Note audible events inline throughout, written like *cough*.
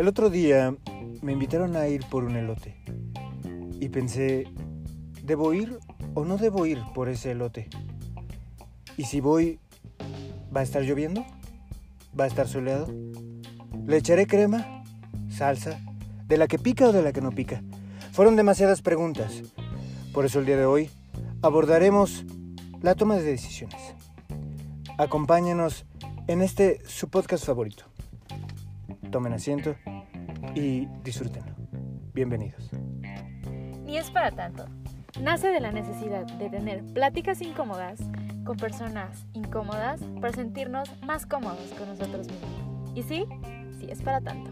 El otro día me invitaron a ir por un elote y pensé, ¿debo ir o no debo ir por ese elote? Y si voy, ¿va a estar lloviendo? ¿Va a estar soleado? ¿Le echaré crema? ¿Salsa? ¿De la que pica o de la que no pica? Fueron demasiadas preguntas. Por eso el día de hoy abordaremos la toma de decisiones. Acompáñenos en este su podcast favorito. Tomen asiento y disfrútenlo. Bienvenidos. Ni es para tanto. Nace de la necesidad de tener pláticas incómodas con personas incómodas para sentirnos más cómodos con nosotros mismos. Y sí, sí es para tanto.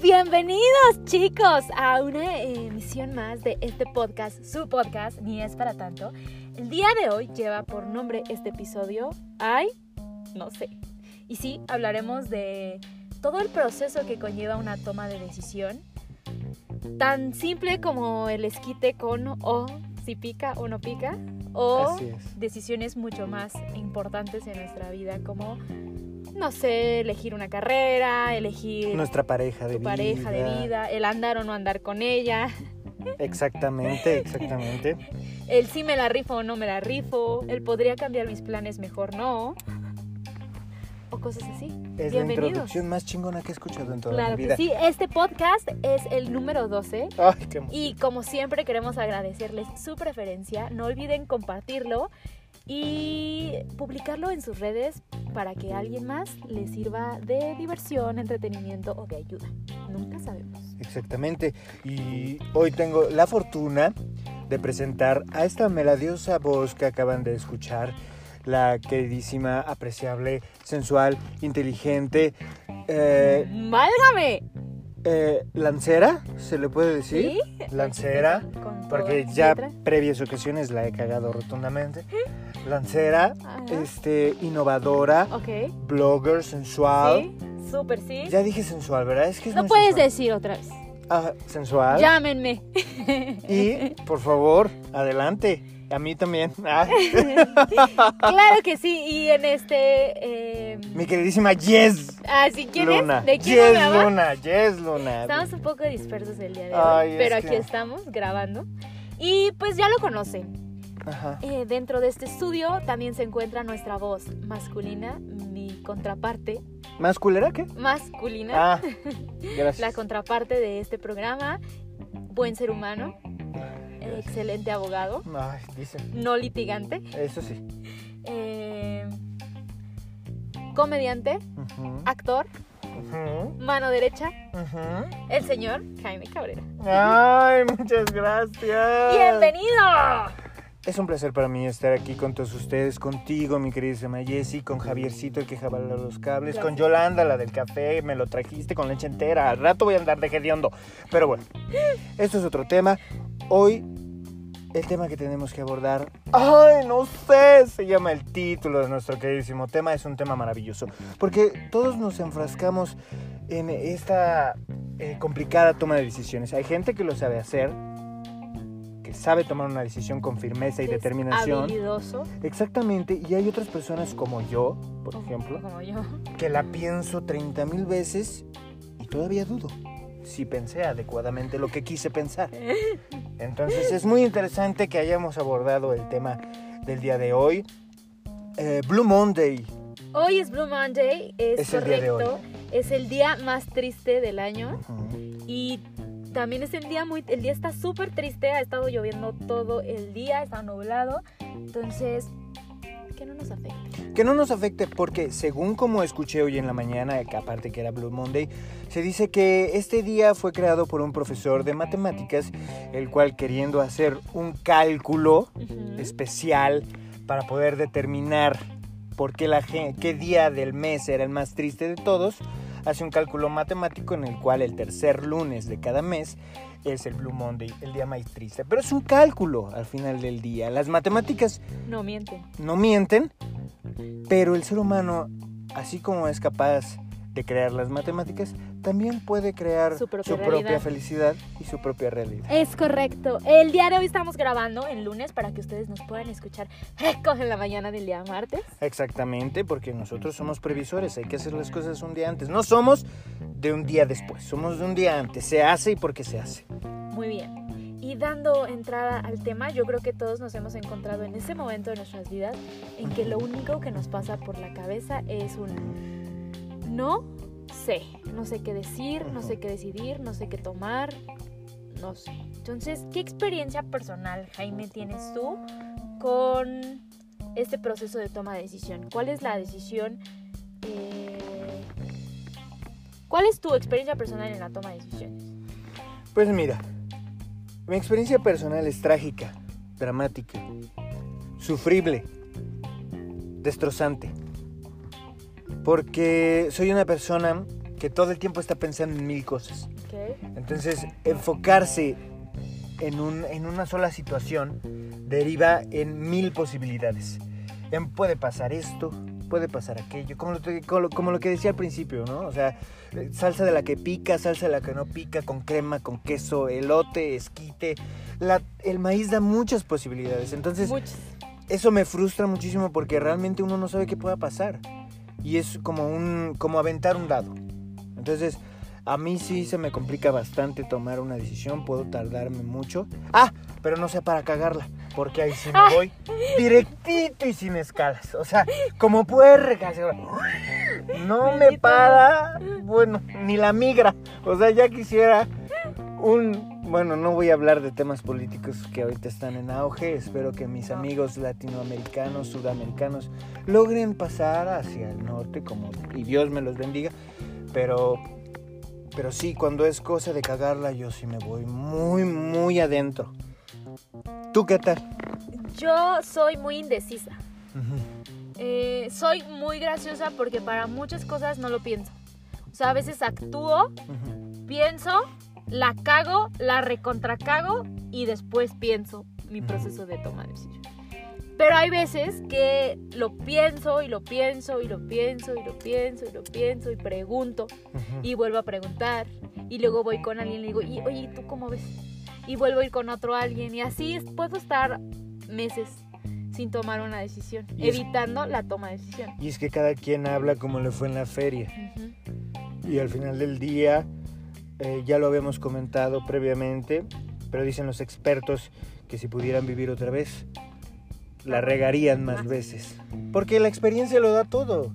Bienvenidos chicos a una emisión más de este podcast, su podcast, ni es para tanto. El día de hoy lleva por nombre este episodio, ay, no sé. Y sí, hablaremos de todo el proceso que conlleva una toma de decisión, tan simple como el esquite con o si pica o no pica, o decisiones mucho más importantes en nuestra vida como, no sé, elegir una carrera, elegir Nuestra pareja de tu vida. pareja de vida, el andar o no andar con ella, Exactamente, *laughs* exactamente. el si me la rifo o no me la rifo, el podría cambiar mis planes, mejor no, o cosas así. Es la introducción más chingona que he escuchado en toda Claro mi que vida. sí, este podcast es el número 12 Ay, qué y como siempre queremos agradecerles su preferencia. No olviden compartirlo y publicarlo en sus redes para que a alguien más le sirva de diversión, entretenimiento o de ayuda. Nunca sabemos. Exactamente. Y hoy tengo la fortuna de presentar a esta melodiosa voz que acaban de escuchar, la queridísima, apreciable, sensual, inteligente, eh, ¡Válgame! eh, lancera, se le puede decir. ¿Sí? Lancera, porque ya previas ocasiones la he cagado rotundamente. Lancera, Ajá. este, innovadora, Ok. blogger, sensual. Sí, súper sí. Ya dije sensual, ¿verdad? Es que es No muy puedes sensual. decir otra vez. Ah, sensual. Llámenme. Y, por favor, adelante. A mí también. *laughs* Ah, claro que sí. Y en este... eh, mi queridísima Yes Ah, ¿sí quién Luna. es? ¿De quién yes? Luna, Yes Luna. Estamos un poco dispersos el día de hoy, Ay, es pero aquí que- estamos grabando. Y pues ya lo conocen. Ajá. Eh, dentro de este estudio también se encuentra nuestra voz masculina, mi contraparte ¿Más culera qué? masculina, Ah, *laughs* gracias. la contraparte de este programa, buen ser humano, Gracias. excelente abogado, Ay, dicen. no litigante, Eso sí. eh, comediante, actor, mano derecha, el señor Jaime Cabrera. Ay, muchas gracias. ¡Bienvenido! Es un placer para mí estar aquí con todos ustedes, contigo, mi queridísima Jessie, con Javiercito, el que jabala los cables, con. Yolanda, la del café, me lo trajiste con leche entera. Al rato voy a andar de hediondo. Pero bueno, esto es otro tema. Hoy, el tema que tenemos que abordar, ay, no sé, se llama el título de nuestro queridísimo tema. Es un tema maravilloso, porque todos nos enfrascamos en esta eh, complicada toma de decisiones. Hay gente que lo sabe hacer, que sabe tomar una decisión con firmeza y es determinación. habilidoso, Exactamente, y hay otras personas como yo, por ejemplo, como yo. que la pienso 30 mil veces y todavía dudo si pensé adecuadamente lo que quise pensar. *laughs* Entonces es muy interesante que hayamos abordado el tema del día de hoy. Eh, Blue Monday. Hoy es Blue Monday, es, Es correcto. Es el día más triste del año Ujú. y también es el día muy el día está súper triste, ha estado lloviendo todo el día, está nublado. Entonces, que no nos afecte. Que no nos afecte porque según como escuché hoy en la mañana, que aparte que era Blue Monday, se dice que este día fue creado por un profesor de matemáticas, el cual queriendo hacer un cálculo especial para poder determinar por qué, la, qué día del mes era el más triste de todos, hace un cálculo matemático en el cual el tercer lunes de cada mes es el Blue Monday, el día más triste. Pero es un cálculo al final del día. Las matemáticas No miente. no mienten, pero el ser humano, así como es capaz de crear las matemáticas, también puede crear Su su propia felicidad y su propia realidad. Es correcto. El día de hoy estamos grabando el lunes para que ustedes nos puedan escuchar frescos en la mañana del día martes. Exactamente, porque nosotros somos previsores, hay que hacer las cosas un día antes. No somos de un día después, somos de un día antes. Se hace y porque se hace. Muy bien. Y dando entrada al tema, yo creo que todos nos hemos encontrado en ese momento de nuestras vidas en que lo único que nos pasa por la cabeza es un no sé, no sé qué decir, no sé qué decidir, no sé qué tomar, no sé. Entonces, ¿qué experiencia personal, Jaime, tienes tú con este proceso de toma de decisión? ¿Cuál es la decisión? eh, ¿Cuál es tu experiencia personal en la toma de decisiones? Pues mira, mi experiencia personal es trágica, dramática, sufrible, destrozante. Porque soy una persona que todo el tiempo está pensando en mil cosas. Ok. Entonces, enfocarse en, un- en una sola situación deriva en mil posibilidades. En- puede pasar esto, puede pasar aquello, como lo, como lo- como lo que decía al principio, ¿no? O sea, salsa de la que pica, salsa de la que no pica, con crema, con queso, elote, esquite. La- el maíz da muchas posibilidades. Entonces, Muchas. eso me frustra muchísimo porque realmente uno no sabe qué pueda pasar. Y es como un como aventar un dado. Entonces, a mí sí se me complica bastante tomar una decisión, puedo tardarme mucho. Ah, pero no sé para cagarla, porque ahí sí me voy directito y sin escalas. O sea, como puerca. No me para, bueno, ni la migra. O sea, ya quisiera un... Bueno, no voy a hablar de temas políticos que ahorita están en auge. Espero que mis amigos latinoamericanos, sudamericanos, logren pasar hacia el norte, como y Dios me los bendiga. Pero, pero sí, cuando es cosa de cagarla, yo sí me voy muy, muy adentro. ¿Tú qué tal? Yo soy muy indecisa. Eh, soy muy graciosa porque para muchas cosas no lo pienso. O sea, a veces actúo, pienso, la cago, la recontracago y después pienso mi proceso de toma de decisión. Pero hay veces que lo pienso y lo pienso y lo pienso y lo pienso y lo pienso y pregunto y vuelvo a preguntar y luego voy con alguien y le digo, y, oye, ¿y tú cómo ves? Y vuelvo a ir con otro alguien y así es- puedo estar meses sin tomar una decisión, Y es- evitando la toma de decisión. Y es que cada quien habla como le fue en la feria. Y al final del día, eh, ya lo habíamos comentado previamente, pero dicen los expertos que si pudieran vivir otra vez, la regarían más veces. Porque la experiencia lo da todo,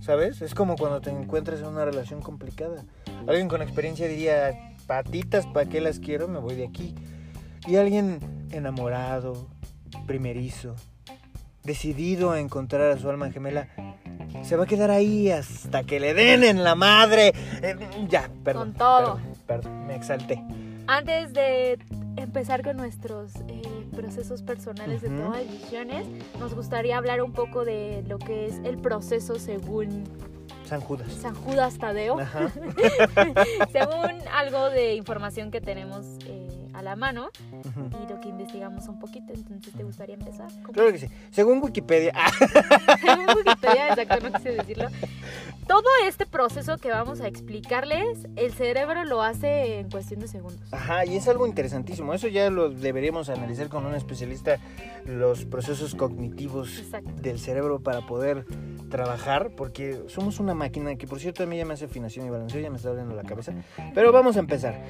¿sabes? Es como cuando te encuentras en una relación complicada. Alguien con experiencia diría, patitas, ¿para qué las quiero? Me voy de aquí. Y alguien enamorado, primerizo, decidido a encontrar a su alma gemela, se va a quedar ahí hasta que le den en la madre. Eh, ya, perdón. Con todo. Perdón, perdón, me exalté. Antes de empezar con nuestros eh, procesos personales de toma de decisiones, nos gustaría hablar un poco de lo que es el proceso según San Judas. San Judas Tadeo. Ajá. *laughs* según algo de información que tenemos eh, a la mano Ujú. y lo que investigamos un poquito. Entonces, ¿te gustaría empezar? ¿Cómo? Claro que sí. Según Wikipedia. *laughs* Según Wikipedia, exacto, no quise decirlo. Todo este proceso que vamos a explicarles, el cerebro lo hace en cuestión de segundos. Ajá, y es algo interesantísimo. Eso ya lo deberíamos analizar con un especialista, los procesos cognitivos Exacto. del cerebro para poder trabajar, porque somos una máquina que, por cierto, a mí ya me hace afinación y balanceo, ya me está doliendo la cabeza. Pero vamos a empezar.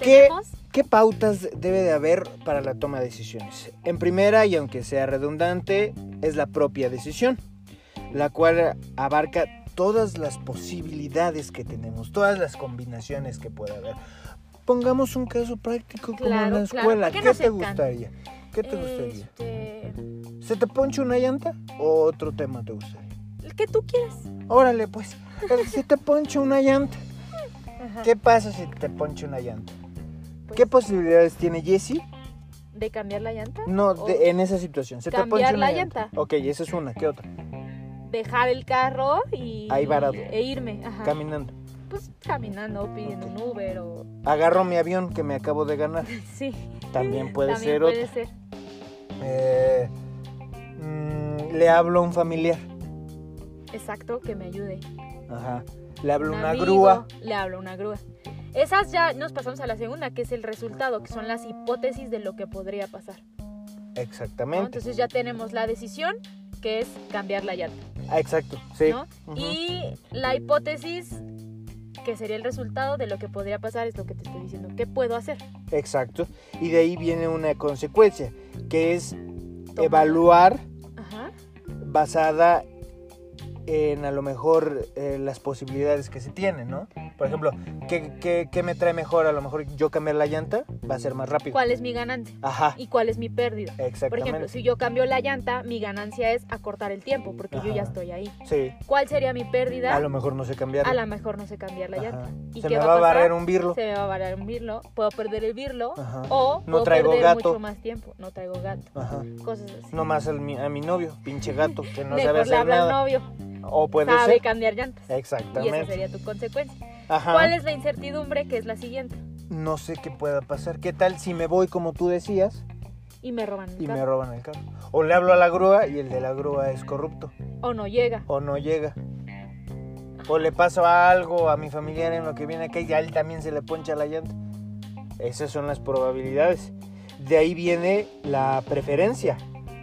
¿Qué, ¿Qué pautas debe de haber para la toma de decisiones? En primera, y aunque sea redundante, es la propia decisión, la cual abarca todas las posibilidades que tenemos, todas las combinaciones que puede haber. Pongamos un caso práctico como en Claro, la claro, escuela. porque ¿Qué nos te encanta. gustaría? ¿Qué te gustaría? Este, ¿Se te poncha una llanta o otro tema te gustaría? el que tú quieras. Órale, pues, *laughs* se te poncha una llanta. Ajá. ¿Qué pasa si te poncha una llanta? ¿Qué posibilidades tiene Jessie ¿De cambiar la llanta? No, de- en esa situación. Se te cambiar una la llanta. Ok, esa es una. ¿Qué otra? Dejar el carro y... Ahí varado. E irme. Ajá. Caminando. pues caminando, pidiendo un Uber o... Agarro mi avión que me acabo de ganar. *laughs* Sí. También puede También ser puede otra. ser. Eh, mm, le hablo a un familiar. Exacto, que me ayude. Ajá. Le hablo un una amigo, grúa. Le hablo una grúa. Esas ya nos pasamos a la segunda, que es el resultado, que son las hipótesis de lo que podría pasar. ¿no? Exactamente. Entonces ya tenemos la decisión, que es cambiar la llanta. Ah, exacto, sí. Y la hipótesis, que sería el resultado de lo que podría pasar, es lo que te estoy diciendo. ¿Qué puedo hacer? Exacto. Y de ahí viene una consecuencia, que es evaluar Ajá. basada en a lo mejor eh, las posibilidades que se tienen, ¿no? Por ejemplo, ¿qué, qué, qué me trae mejor? A lo mejor yo cambiar la llanta va a ser más rápido. ¿Cuál es mi ganancia? Ajá, ¿Y cuál es mi pérdida? Por exactamente. ejemplo, si yo cambio la llanta, mi ganancia es acortar el tiempo, porque yo ya estoy ahí. Sí, ¿Cuál sería mi pérdida? a lo mejor no sé cambiar. A lo mejor no sé cambiar la llanta. ¿Y Se qué me va va a a barrer un birlo. Se me va a barrer un birlo, puedo perder el birlo Ajá. o No puedo traigo perder gato. mucho más tiempo. No traigo gato. Ajá. Cosas así. No más al mi- a mi novio, pinche gato, que no sabe hacer nada. novio. O puede sabe ser. cambiar llantas. Y esa Exactamente. sería tu consecuencia. Ajá. ¿Cuál es la incertidumbre? Que es la siguiente. No sé qué pueda pasar. ¿Qué tal si me voy como tú decías Y me roban el y me carro. roban el carro? O le hablo a la grúa y el de la grúa es corrupto. O no llega. O no llega. O le paso algo a mi familiar en lo que viene acá y a él también se le poncha la llanta. Esas son las probabilidades. De ahí viene la preferencia.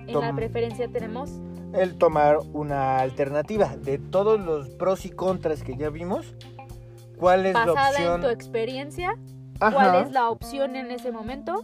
En la preferencia tenemos El tomar una alternativa. De todos los pros y contras que ya vimos, ¿cuál es la basada opción en tu experiencia, Ajá, cuál es la opción en ese momento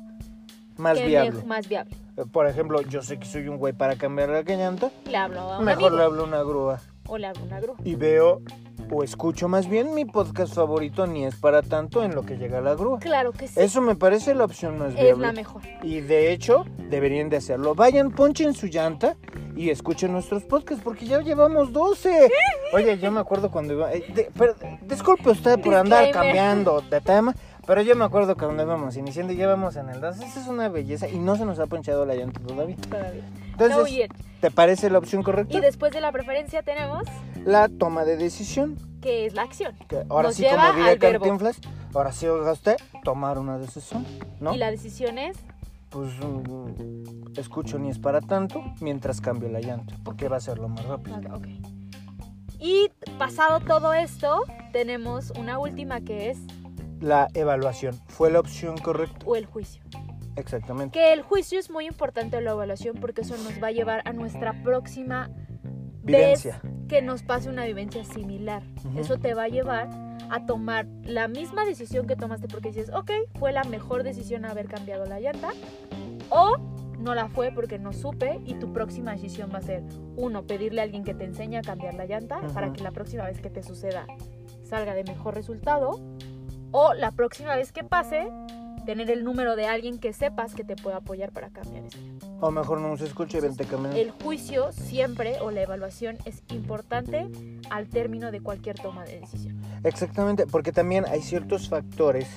más que viable? más viable. Eh, Por ejemplo, yo sé que soy un güey para cambiar la llanta. Le hablo a un Mejor amigo le hablo a una grúa. o le hablo a una grúa. Y veo o escucho más bien mi podcast favorito, ni es para tanto en lo que llega la grúa. Claro que sí. Eso me parece la opción más es viable. la mejor. Y de hecho, deberían de hacerlo. Vayan, ponchen su llanta y escuchen nuestros podcasts, porque ya llevamos 12. Oye, yo me acuerdo cuando iba... eh, de- pero, disculpe usted por andar Disclaimer. cambiando de tema, pero yo me acuerdo que cuando íbamos iniciando y ya vamos en el 2. Esa es una belleza y no se nos ha ponchado la llanta todavía. Todavía. Entonces, No yet. ¿te parece la opción correcta? Y después de la preferencia tenemos La toma de decisión. que es la acción. Que ahora Nos sí, lleva como diría verbo. Cantinflas, ahora sí oiga usted, tomar una decisión, ¿no? Y la decisión es Pues mm, escucho ni es para tanto mientras cambio la llanta, porque va a ser lo más rápido. Y pasado todo esto, tenemos una última que es La evaluación fue la opción correcta. o el juicio. Exactamente. Que el juicio es muy importante la evaluación porque eso nos va a llevar a nuestra próxima Vivencia. vez que nos pase una vivencia similar. Eso te va a llevar a tomar la misma decisión que tomaste porque dices, ok, fue la mejor decisión haber cambiado la llanta. O no la fue porque no supe y tu próxima decisión va a ser, uno, pedirle a alguien que te enseñe a cambiar la llanta para que la próxima vez que te suceda salga de mejor resultado. O la próxima vez que pase, tener el número de alguien que sepas que te pueda apoyar para cambiar eso. O mejor no se escuche y vente caminando. El juicio siempre o la evaluación es importante al término de cualquier toma de decisión. Exactamente, porque también hay ciertos factores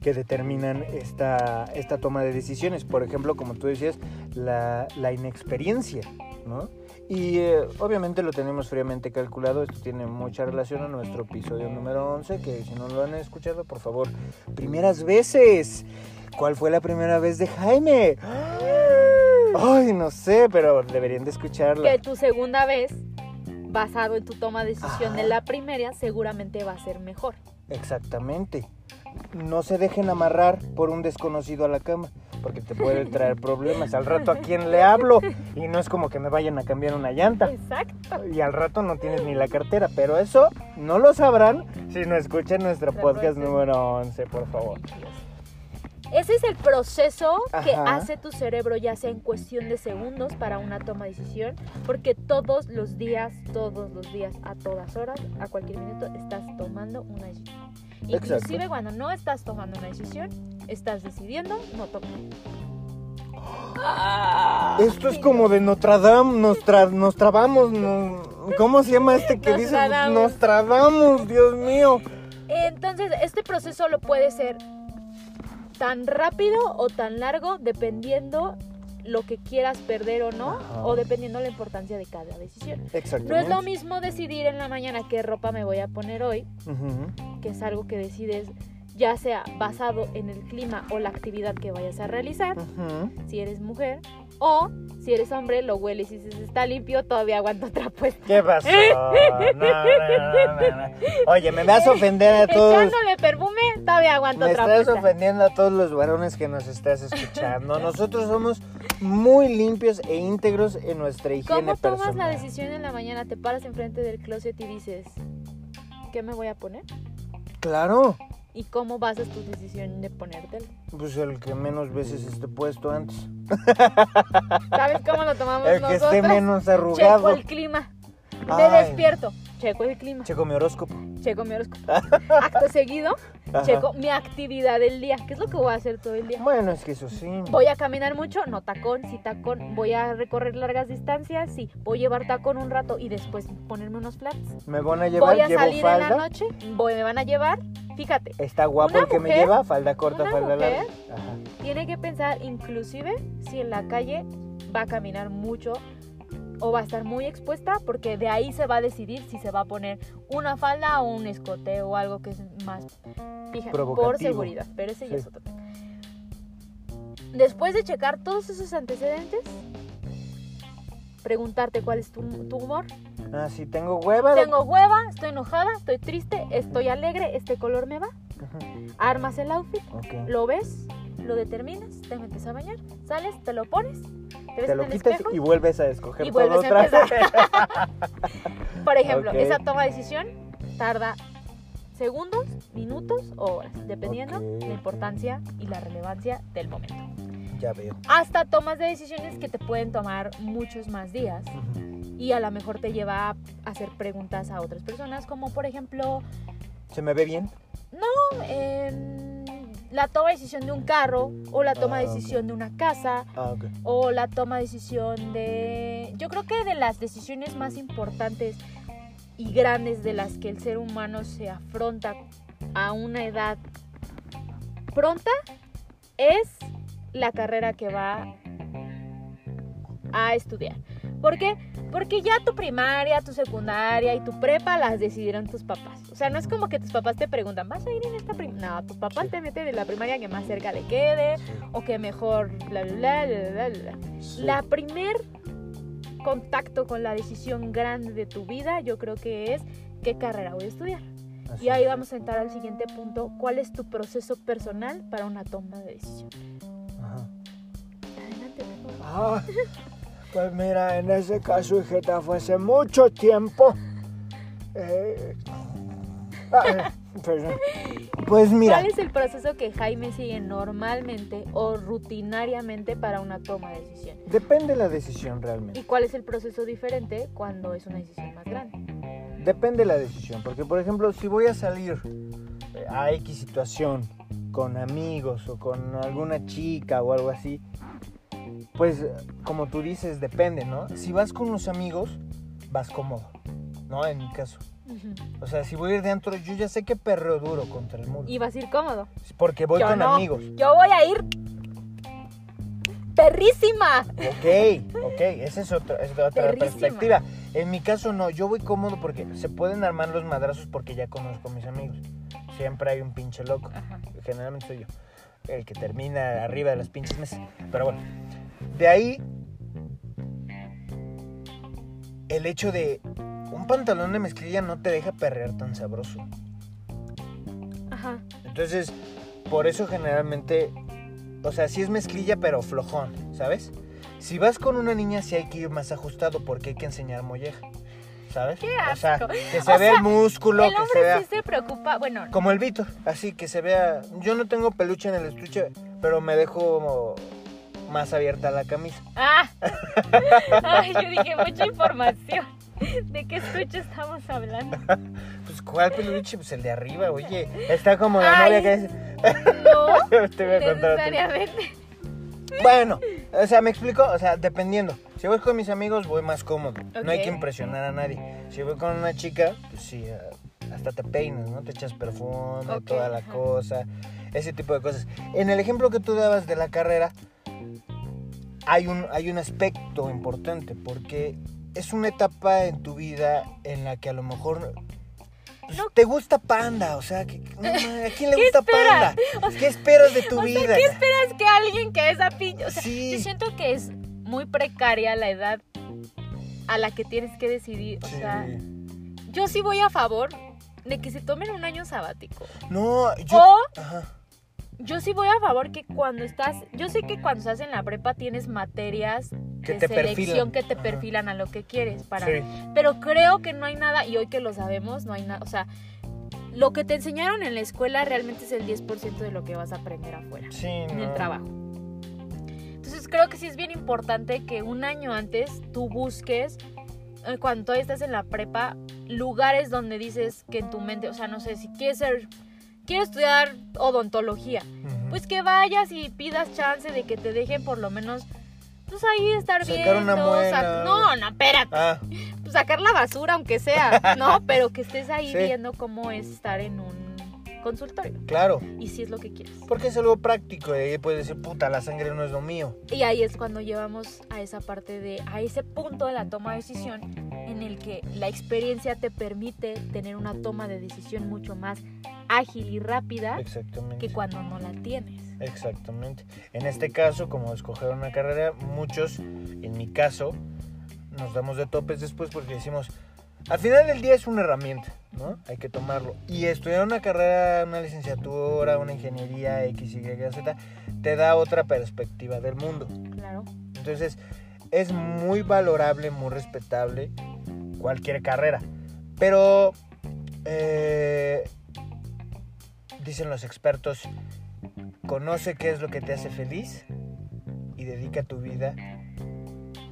que determinan esta, esta toma de decisiones. Por ejemplo, como tú decías, la, la inexperiencia, ¿no? Y eh, obviamente lo tenemos fríamente calculado. Esto tiene mucha relación a nuestro episodio número 11, que si no lo han escuchado, por favor, primeras veces. ¿Cuál fue la primera vez de Jaime? *gasps* Ay, no sé, pero deberían de escucharla. Que tu segunda vez, basado en tu toma de decisión Ajá. de la primera, seguramente va a ser mejor. Exactamente. No se dejen amarrar por un desconocido a la cama, porque te puede *laughs* traer problemas. Al rato a quién le hablo y no es como que me vayan a cambiar una llanta. Exacto. Y al rato no tienes ni la cartera, pero eso no lo sabrán si no escuchan nuestro La podcast próxima. número 11, por favor. Ese es el proceso que hace tu cerebro, ya sea en cuestión de segundos para una toma de decisión, porque todos los días, todos los días, a todas horas, a cualquier minuto, estás tomando una decisión. Exacto. Inclusive cuando no estás tomando una decisión, estás decidiendo no tomar. *gasps* Esto es como de Notre Dame, nos, tra- nos trabamos, no- ¿cómo se llama este que dice? Nos trabamos, Dios mío. Entonces, este proceso lo puede ser tan rápido o tan largo dependiendo lo que quieras perder o no, Ajá. o dependiendo la importancia de cada decisión. No es lo mismo decidir en la mañana qué ropa me voy a poner hoy, que es algo que decides ya sea basado en el clima o la actividad que vayas a realizar, si eres mujer, o Si eres hombre, lo hueles y dices, está limpio, todavía aguanto otra puesta. ¿Qué pasó? *laughs* No, no, no, no, no. Oye, me vas a ofender a todos. Echándole perfume, todavía aguanto Me otra estás puesta. ofendiendo a todos los varones que nos estás escuchando. *laughs* Nosotros somos muy limpios e íntegros en nuestra higiene ¿Cómo tomas personal. la decisión en la mañana? Te paras enfrente del closet y dices, ¿qué me voy a poner? Claro, ¿Y cómo basas tu decisión de ponértelo? pues el que menos veces esté puesto antes. ¿Sabes cómo lo tomamos El que nosotros? esté menos Checo arrugado. el clima. Me despierto. Checo el clima. Checo mi horóscopo. Checo mi horóscopo. Acto seguido, Ajá. checo mi actividad del día. ¿Qué es lo que voy a hacer todo el día? Bueno, es que eso sí. Voy a caminar mucho, no tacón, sí tacón. Voy a recorrer largas distancias, sí. Voy a llevar tacón un rato y después ponerme unos flats. Me van a llevar, Voy a llevo salir en la noche, voy, me van a llevar. Fíjate, Está guapo el que me lleva, falda corta, una falda larga. Ajá. tiene que pensar inclusive si en la calle va a caminar mucho o va a estar muy expuesta porque de ahí se va a decidir si se va a poner una falda o un escote o algo que es más fíjate, por seguridad, pero ese ya es otro tema. Después de checar todos esos antecedentes, preguntarte cuál es tu, tu humor. Ah, sí, tengo hueva. Tengo hueva, estoy enojada, estoy triste, estoy alegre, este color me va. Armas el outfit, lo ves, lo determinas, te metes a bañar, sales, te lo pones, te ves Te en lo el quitas espejo. y vuelves a escoger y todo vuelves a otra vez. *laughs* Por ejemplo, esa toma de decisión tarda segundos, minutos o horas, dependiendo Ok. la importancia y la relevancia del momento. ya veo. Hasta tomas de decisiones que te pueden tomar muchos más días y a lo mejor te lleva a hacer preguntas a otras personas, como por ejemplo, ¿Se me ve bien? em, la toma de decisión de un carro o la toma de Ah, decisión de una casa Ah, o la toma de decisión de... Yo creo que de las decisiones más importantes y grandes de las que el ser humano se afronta a una edad pronta es la carrera que va a estudiar. ¿Por qué? Porque ya tu primaria, tu secundaria y tu prepa las decidieron tus papás. O sea, no es como que tus papás te preguntan, ¿vas a ir en esta primaria? No, tus papás te meten de la primaria que más cerca le quede o que mejor, bla, bla, bla, bla, bla. La primer contacto con la decisión grande de tu vida, yo creo que es qué carrera voy a estudiar. Así Y ahí vamos a entrar al siguiente punto, ¿cuál es tu proceso personal para una toma de decisión? Ajá. Adelante. Ah, *laughs* pues mira, en ese caso, hijita, fue hace mucho tiempo. Eh, ah, perdón. Pues mira, ¿Cuál es el proceso que Jaime sigue normalmente o rutinariamente para una toma de decisión? depende la decisión realmente. ¿Y cuál es el proceso diferente cuando es una decisión más grande? Depende la decisión, porque por ejemplo, si voy a salir eh, a X situación con amigos o con alguna chica o algo así, pues como tú dices, depende, ¿no? Si vas con unos amigos, vas cómodo, ¿no? En mi caso. O sea, si voy a ir de antro, yo ya sé que perreo duro contra el muro. Y vas a ir cómodo. Porque voy Yo con no. amigos. Yo voy a ir perrísima. Ok, ok, esa es otra, es otra Perrísima. perspectiva. En mi caso no, yo voy cómodo porque se pueden armar los madrazos porque ya conozco a mis amigos. Siempre hay un pinche loco. Ajá. Generalmente soy yo. El que termina arriba de las pinches mesas. Pero bueno, de ahí el hecho de un pantalón de mezclilla no te deja perrear tan sabroso. Ajá. Entonces, por eso generalmente, o sea, sí es mezclilla, pero flojón, ¿sabes? Si vas con una niña, sí hay que ir más ajustado porque hay que enseñar molleja, ¿sabes? ¡Qué O sea, que se O vea sea, el músculo, el que se hombre vea... sí se preocupa, bueno, Como el Víctor, así que se vea... Yo no tengo peluche en el estuche, pero me dejo más abierta la camisa. Ah, *laughs* Ay, yo dije mucha información. ¿De qué estuche estamos hablando? *laughs* Pues, ¿cuál peluche? Pues el de arriba, oye. Está como la Ay. novia que dice... No, *laughs* Te voy a necesariamente. Bueno, o sea, me explico, o sea, dependiendo. Si voy con mis amigos, voy más cómodo. No hay que impresionar a nadie. Si voy con una chica, pues sí, hasta te peinas, ¿no? Te echas perfume, toda la cosa, ese tipo de cosas. En el ejemplo que tú dabas de la carrera, hay un, hay un aspecto importante, porque es una etapa en tu vida en la que a lo mejor... pues, No. Te gusta Panda, o sea, que, no *laughs* ¿a quién le ¿Qué gusta? Panda? ¿Qué esperas de tu O sea, vida? ¿qué esperas que alguien que es a pinche? O sea, Sí. yo siento que es muy precaria la edad a la que tienes que decidir. O Sí. sea, yo sí voy a favor de que se tomen un año sabático. No, yo. O Ajá. Yo sí voy a favor que cuando estás, yo sé que cuando estás en la prepa tienes materias Que de te selección perfilan. que te Ajá. perfilan a lo que quieres para Sí. pero creo que no hay nada y hoy que lo sabemos no hay nada, o sea, lo que te enseñaron en la escuela realmente es el 10% de lo que vas a aprender afuera, Sí, en el trabajo. Entonces creo que sí es bien importante que un año antes tú busques eh, cuando todavía estás en la prepa, lugares donde dices que en tu mente, o sea, no sé, si quieres ser, quieres estudiar odontología, pues que vayas y pidas chance de que te dejen por lo menos, pues ahí estar Sacar una viendo, muela. sac- no, no, espérate, Ah, pues, sacar la basura aunque sea, ¿no? *laughs* Pero que estés ahí Sí. viendo cómo es estar en un consultorio claro. y si es lo que quieres. Porque es algo práctico. Y ahí puedes decir, puta, la sangre no es lo mío. Y ahí es cuando llevamos a esa parte de, a ese punto de la toma de decisión en el que la experiencia te permite tener una toma de decisión mucho más ágil y rápida que cuando no la tienes. Exactamente. En este caso, como escoger una carrera, muchos, en mi caso, nos damos de topes después porque decimos, al final del día es una herramienta, ¿no? Hay que tomarlo. Y estudiar una carrera, una licenciatura, una ingeniería X, Y, Z, te da otra perspectiva del mundo. Claro. Entonces, es muy valorable, muy respetable cualquier carrera. Pero, eh, dicen los expertos, conoce qué es lo que te hace feliz y dedica tu vida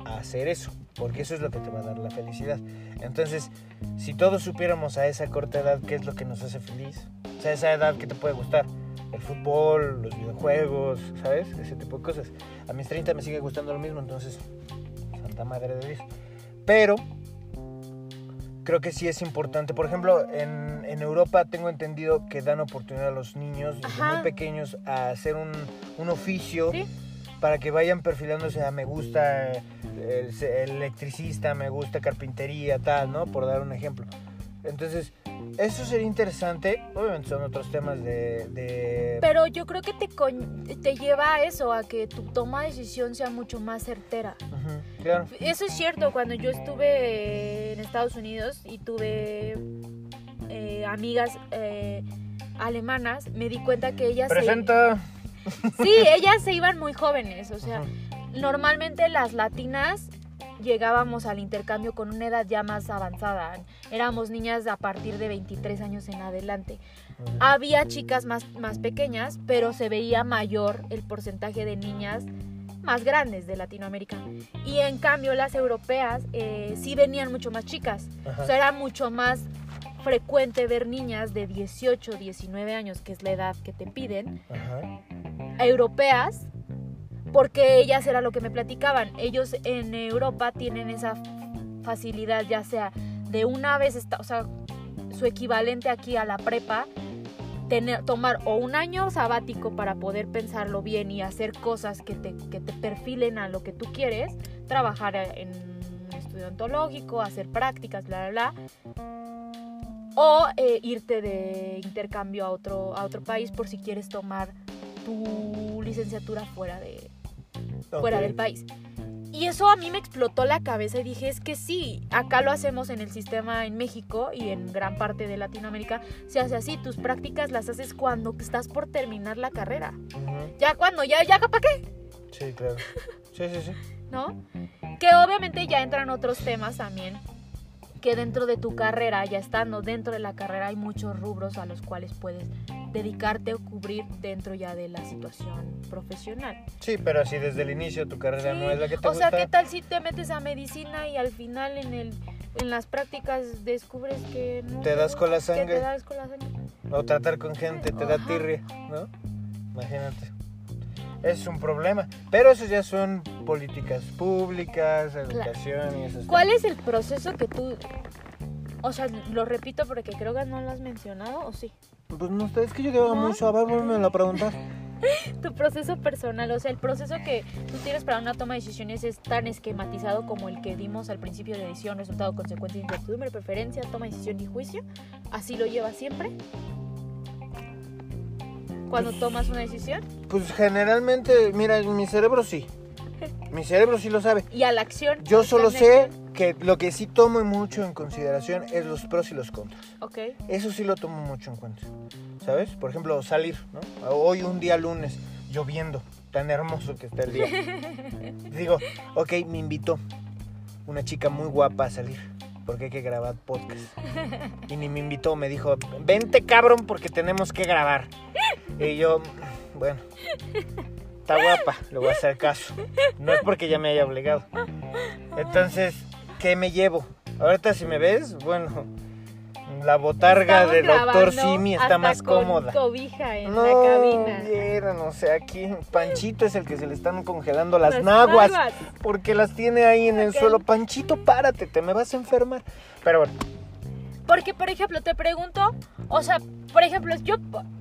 a hacer eso, porque eso es lo que te va a dar la felicidad. Entonces, si todos supiéramos a esa corta edad qué es lo que nos hace feliz, o sea, esa edad que te puede gustar, el fútbol, los videojuegos, ¿sabes? Ese tipo de cosas. A mis 30 me sigue gustando lo mismo, entonces, santa madre de Dios. Pero, creo que sí es importante. Por ejemplo, en, en Europa tengo entendido que dan oportunidad a los niños desde Ajá. muy pequeños a hacer un, un oficio Sí. para que vayan perfilándose a me gusta el, el electricista, me gusta carpintería, tal, ¿no? Por dar un ejemplo. Entonces, eso sería interesante. Obviamente son otros temas de... de- Pero yo creo que te, con- te lleva a eso, a que tu toma de decisión sea mucho más certera. Ujú, claro. Eso es cierto, cuando yo estuve en Estados Unidos y tuve eh, amigas eh, alemanas, me di cuenta que ellas... se- Presenta... Sí, ellas se iban muy jóvenes, o sea, normalmente las latinas llegábamos al intercambio con una edad ya más avanzada. Éramos niñas a partir de 23 años en adelante. Había chicas más, más pequeñas, pero se veía mayor el porcentaje de niñas más grandes de Latinoamérica. Y en cambio las europeas eh, sí venían mucho más chicas. Ajá. O sea, era mucho más frecuente ver niñas de 18, 19 años, que es la edad que te piden, Ajá. europeas, porque ellas era lo que me platicaban. Ellos en Europa tienen esa facilidad, ya sea de una vez, esta- o sea, su equivalente aquí a la prepa, tener, tomar o un año sabático para poder pensarlo bien y hacer cosas que te, que te perfilen a lo que tú quieres, trabajar en un estudio ontológico, hacer prácticas, bla, bla, bla. O eh, irte de intercambio a otro, a otro país por si quieres tomar tu licenciatura fuera, de, fuera del país. Y eso a mí me explotó la cabeza y dije, es que sí, acá lo hacemos en el sistema en México y en gran parte de Latinoamérica, se hace así, tus prácticas las haces cuando estás por terminar la carrera. Ya cuando, ya, ya, ¿para qué? Sí, claro. Sí, sí, sí. ¿No? Que obviamente ya entran otros temas también, que dentro de tu carrera, ya estando dentro de la carrera, hay muchos rubros a los cuales puedes dedicarte o cubrir dentro ya de la situación profesional. Sí, pero si desde el inicio tu carrera Sí, no es la que te o gusta... sea, ¿qué tal si te metes a medicina y al final en el en las prácticas descubres que no Te das con la que sangre. te das con la sangre? O tratar con gente te da tirria, ¿no? Imagínate. Es un problema. Pero eso ya son políticas públicas, educación y esas ¿Cuál es el proceso que tú o sea, lo repito porque creo que no lo has mencionado o sí? Pues no sé, es que yo digo ¿No? mucho. A ver, vuelve a preguntar. *laughs* Tu proceso personal, o sea, el proceso que tú tienes para una toma de decisiones es tan esquematizado como el que dimos al principio de edición, resultado, consecuencia, incertidumbre, preferencia, toma de decisión y juicio. ¿Así lo llevas siempre? Cuando Pues- tomas una decisión. Pues generalmente, mira, en mi cerebro sí. Mi cerebro sí lo sabe. Y a la acción. Yo está solo sé que lo que sí tomo mucho en consideración es los pros y los contras. Ok. Eso sí lo tomo mucho en cuenta. ¿Sabes? Por ejemplo, salir, ¿no? Hoy un día lunes, lloviendo, tan hermoso que está el día. *laughs* Digo, ok, me invitó una chica muy guapa a salir, porque hay que grabar podcast. Y ni me invitó, me dijo, vente cabrón porque tenemos que grabar. Y yo, bueno, está guapa, le voy a hacer caso. No es porque ya me haya obligado. Entonces, ¿qué me llevo? Ahorita si me ves, bueno, la botarga Estamos del doctor Simi está hasta más con cómoda. cobija en No, la cabina. vieran, o sea, aquí Panchito es el que se le están congelando las, Las naguas, naguas. porque las tiene ahí en el suelo. Panchito, párate, te me vas a enfermar. Pero bueno, Porque, por ejemplo, te pregunto, o sea, por ejemplo, yo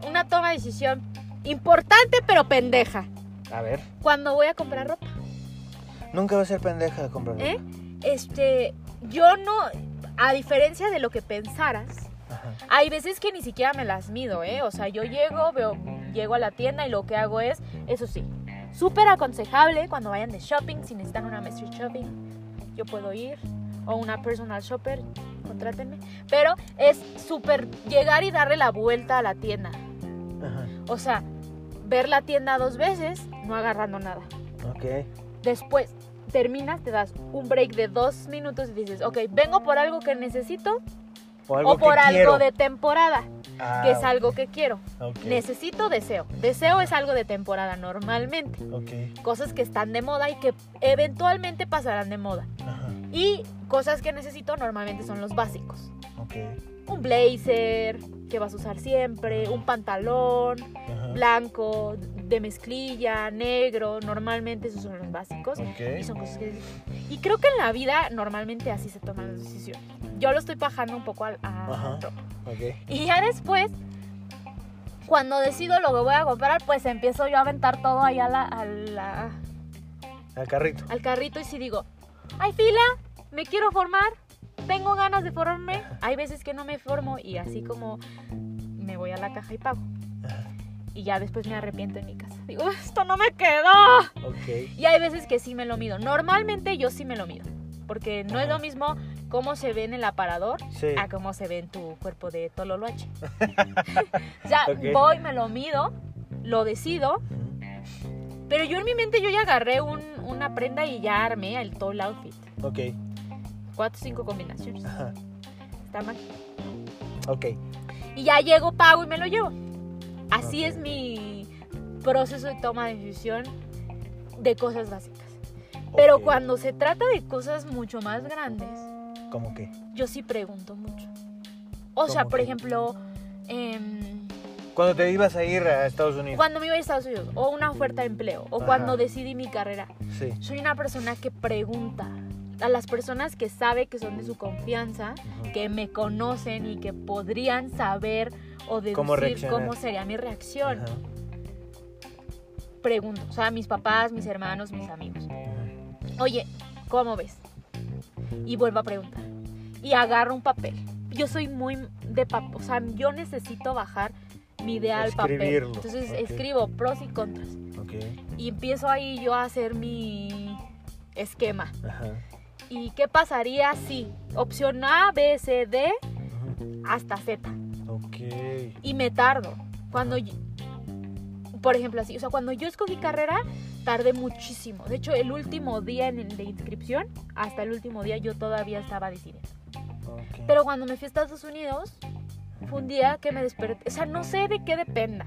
una toma de decisión importante pero pendeja. A ver, Cuando voy a comprar ropa, nunca va a ser pendeja de comprar. ropa. ¿eh? Este, yo no, a diferencia de lo que pensaras, Ajá. hay veces que ni siquiera me las mido, ¿eh? O sea, yo llego, veo, llego a la tienda y lo que hago es, eso sí, súper aconsejable cuando vayan de shopping, si necesitan una mystery shopping, yo puedo ir, o una personal shopper, contrátenme, pero es súper llegar y darle la vuelta a la tienda. Ajá. O sea, ver la tienda dos veces, no agarrando nada. Ok. Después terminas, te das un break de dos minutos y dices, ok, vengo por algo que necesito O algo o por algo quiero. de temporada, Ah, que es algo que quiero. Necesito deseo. Deseo es algo de temporada normalmente. Ok. Cosas que están de moda y que eventualmente pasarán de moda. Ajá. Y cosas que necesito normalmente son los básicos. Ok. Un blazer que vas a usar siempre, un pantalón Ajá. blanco, de mezclilla, negro. Normalmente esos son los básicos. Y Ok. son cosas que Y creo que en la vida normalmente así se toman las decisiones. Yo lo estoy bajando un poco a, a Ajá. ropa. Ok. Y ya después, cuando decido lo que voy a comprar, pues empiezo yo a aventar todo ahí a la, a la- Al carrito. al carrito y si digo, hay fila, me quiero formar, tengo ganas de formarme, hay veces que no me formo y así como me voy a la caja y pago. Ajá. Y ya después me arrepiento en mi casa. Digo, esto no me quedó. Ok. Y hay veces que sí me lo mido. Normalmente yo sí me lo mido. Porque no es lo mismo cómo se ve en el aparador Sí. a cómo se ve en tu cuerpo de Tololoache. *laughs* ya Ok. voy, me lo mido, lo decido. Pero yo en mi mente yo ya agarré un- una prenda y ya armé el todo el outfit. Ok. Cuatro o cinco combinaciones. Ajá. Está mal. Ok. Y ya llego, pago y me lo llevo. Así Ok. es mi proceso de toma de decisión de cosas básicas. Pero Ok. cuando se trata de cosas mucho más grandes, ¿Cómo qué? yo sí pregunto mucho. O sea, ¿Cómo por qué? ejemplo, em, Cuando te ibas a ir a Estados Unidos. cuando me iba a Estados Unidos, o una oferta de empleo, o Ajá. cuando decidí mi carrera, Sí. soy una persona que pregunta a las personas que sabe que son de su confianza, que me conocen y que podrían saber o ¿Cómo deducir cómo sería mi reacción. Pregunto, o sea, a mis papás, mis hermanos, mis amigos. Oye, ¿cómo ves? Y vuelvo a preguntar. Y agarro un papel. Yo soy muy de papel, o sea, yo necesito bajar mi idea al papel. Entonces escribo pros y contras. Ok. Y empiezo ahí yo a hacer mi esquema. Ajá. ¿Y qué pasaría si opción A, B, C, D hasta Z? Ok. Y me tardo. Cuando, yo- por ejemplo, así, o sea, cuando yo escogí carrera, tardé muchísimo. De hecho, el último día en el de inscripción, hasta el último día yo todavía estaba decidiendo. Pero cuando me fui a Estados Unidos, fue un día que me desperté. O sea, no sé de qué dependa.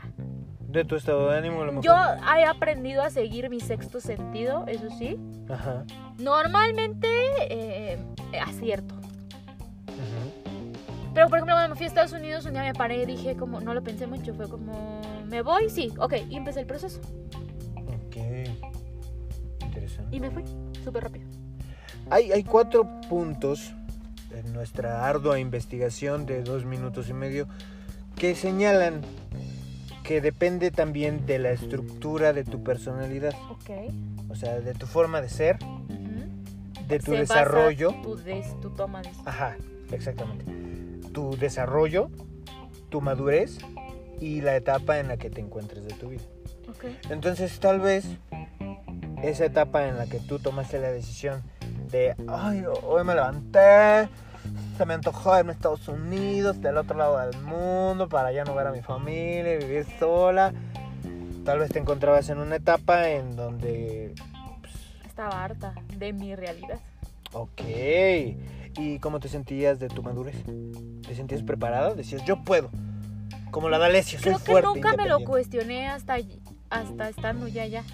De tu estado de ánimo, a lo mejor. Yo he aprendido a seguir mi sexto sentido, eso sí. Ajá. Normalmente eh, acierto. Ujú. Pero por ejemplo, cuando me fui a Estados Unidos, un día me paré y dije como, no lo pensé mucho, fue como, ¿me voy? Sí, ok, y empecé el proceso. Ok. Interesante. Y me fui, súper rápido. Hay, hay cuatro puntos en nuestra ardua investigación de dos minutos y medio que señalan que depende también de la estructura de tu personalidad, Ok. o sea, de tu forma de ser, de tu Se basa desarrollo. Tu, des- tu toma de Ajá, exactamente. Tu desarrollo, tu madurez y la etapa en la que te encuentres de tu vida. Ok. Entonces, tal vez esa etapa en la que tú tomaste la decisión de, ay, hoy me levanté, se me antojó irme a Estados Unidos, del otro lado del mundo, para ya no ver a mi familia, vivir sola. Tal vez te encontrabas en una etapa en donde... Estaba harta de mi realidad. Ok. ¿Y cómo te sentías de tu madurez? ¿Te sentías preparada? Decías, yo puedo. Como la Dalecia, soy Creo que fuerte. nunca me lo independiente". cuestioné hasta, hasta estando ya allá.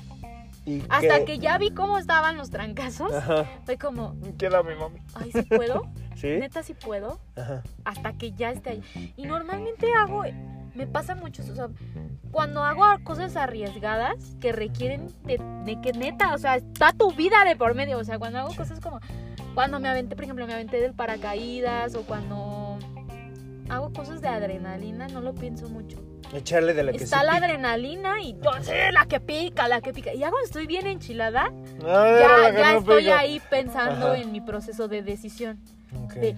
¿Y Hasta que ya vi cómo estaban los trancazos, Ajá. fue como, Queda mi mami. ay, sí puedo, *laughs* ¿Sí? neta sí puedo, Ajá. hasta que ya esté ahí. Y normalmente hago, me pasa mucho, o sea, cuando hago cosas arriesgadas que requieren de, de que neta, o sea, está tu vida de por medio, o sea, cuando hago Sí. cosas como, cuando me aventé, por ejemplo, me aventé del paracaídas o cuando hago cosas de adrenalina, no lo pienso mucho. Echarle de la que Está la pica. adrenalina y sé, la que pica, la que pica. Y ya cuando estoy bien enchilada, Ay, ya, ya no estoy pica. ahí pensando Ajá. en mi proceso de decisión. Ok. De,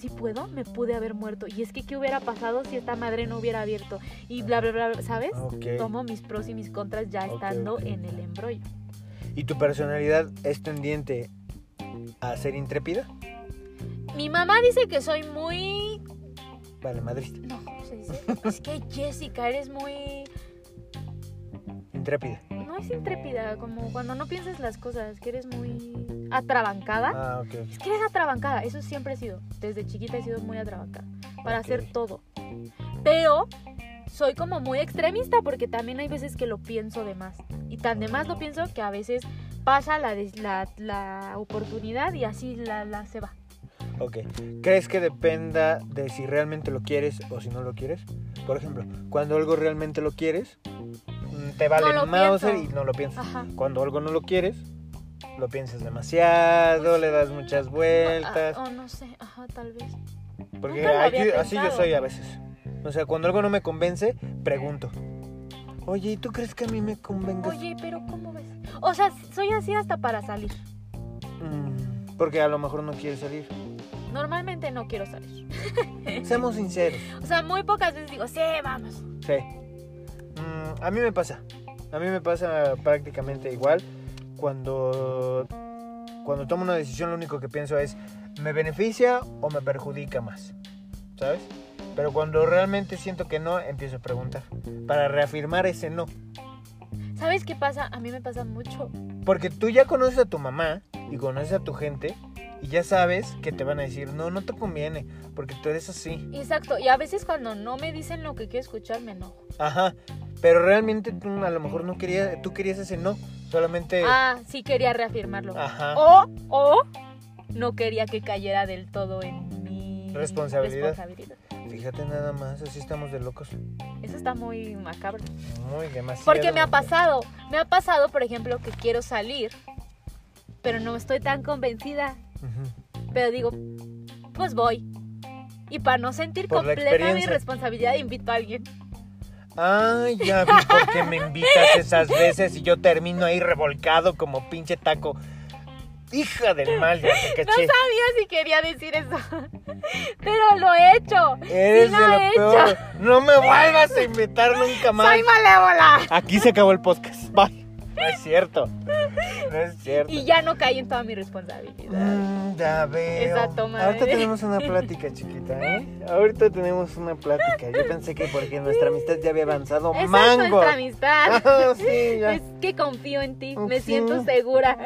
si puedo, me pude haber muerto. Y es que, ¿qué hubiera pasado si esta madre no hubiera abierto? Y bla, bla, bla, ¿sabes? Tomo mis pros y mis contras ya estando en el embrollo. ¿Y tu personalidad es tendiente a ser intrépida? Mi mamá dice que soy muy... Vale, Madrid. No, ¿cómo se dice? es que Jessica, eres muy... Intrépida. No es intrépida, como cuando no piensas las cosas, que eres muy atrabancada. Ah, ok. Es que eres atrabancada, eso siempre he sido. Desde chiquita he sido muy atrabancada para Ok. hacer todo. Pero soy como muy extremista porque también hay veces que lo pienso de más. Y tan de más lo pienso que a veces pasa la, la, la oportunidad y así la, la se va. Ok. ¿Crees que dependa de si realmente lo quieres o si no lo quieres? Por ejemplo, cuando algo realmente lo quieres, te vale Mauser pienso. y no lo piensas. Ajá. Cuando algo no lo quieres, lo piensas demasiado, le das muchas vueltas. O no sé, ajá, tal vez. Porque aquí- así yo soy a veces. O sea, cuando algo no me convence, pregunto. Oye, ¿y tú crees que a mí me convenga? Oye, pero ¿cómo ves? O sea, soy así hasta para salir. Mm, porque a lo mejor no quieres salir. Normalmente no quiero salir. *laughs* Seamos sinceros. O sea, muy pocas veces digo, sí, vamos. Sí. Mm, a mí me pasa. A mí me pasa prácticamente igual. Cuando, cuando tomo una decisión, lo único que pienso es, ¿me beneficia o me perjudica más? ¿Sabes? Pero cuando realmente siento que no, empiezo a preguntar. Para reafirmar ese no. ¿Sabes qué pasa? A mí me pasa mucho. Porque tú ya conoces a tu mamá y conoces a tu gente y ya sabes que te van a decir, no, no te conviene, porque tú eres así. Exacto. Y a veces cuando no me dicen lo que quiero escuchar, me enojo. Ajá. Pero realmente tú a lo mejor no querías, tú querías ese no, solamente... Ah, sí quería reafirmarlo. Ajá. O, o no quería que cayera del todo en mi Responsabilidad. responsabilidad. Fíjate nada más, así estamos de locos. Eso está muy macabro. Muy demasiado. Porque me ha pasado, me ha pasado, por ejemplo, que quiero salir, pero no estoy tan convencida. Pero digo, pues voy. Y para no sentir Por completa mi responsabilidad, invito a alguien. Ay, ya vi por qué me invitas esas veces y yo termino ahí revolcado como pinche taco. Hija del mal, ya te No caché. sabía si quería decir eso. *laughs* Pero lo he hecho. Eres sí lo de lo he peor. hecho. No me vuelvas a invitar nunca más. Soy malévola. Aquí se acabó el podcast. Bye. No es cierto. *laughs* No es cierto. Y ya no caí en toda mi responsabilidad. Mm, ya veo. Exacto, madre. Ahorita tenemos una plática, chiquita, ¿eh? Ahorita tenemos una plática. Yo pensé que porque nuestra amistad ya había avanzado. Esa es ¡Mango! nuestra amistad. *laughs* Ah, sí, ya. Es que confío en ti, me Sí. siento segura.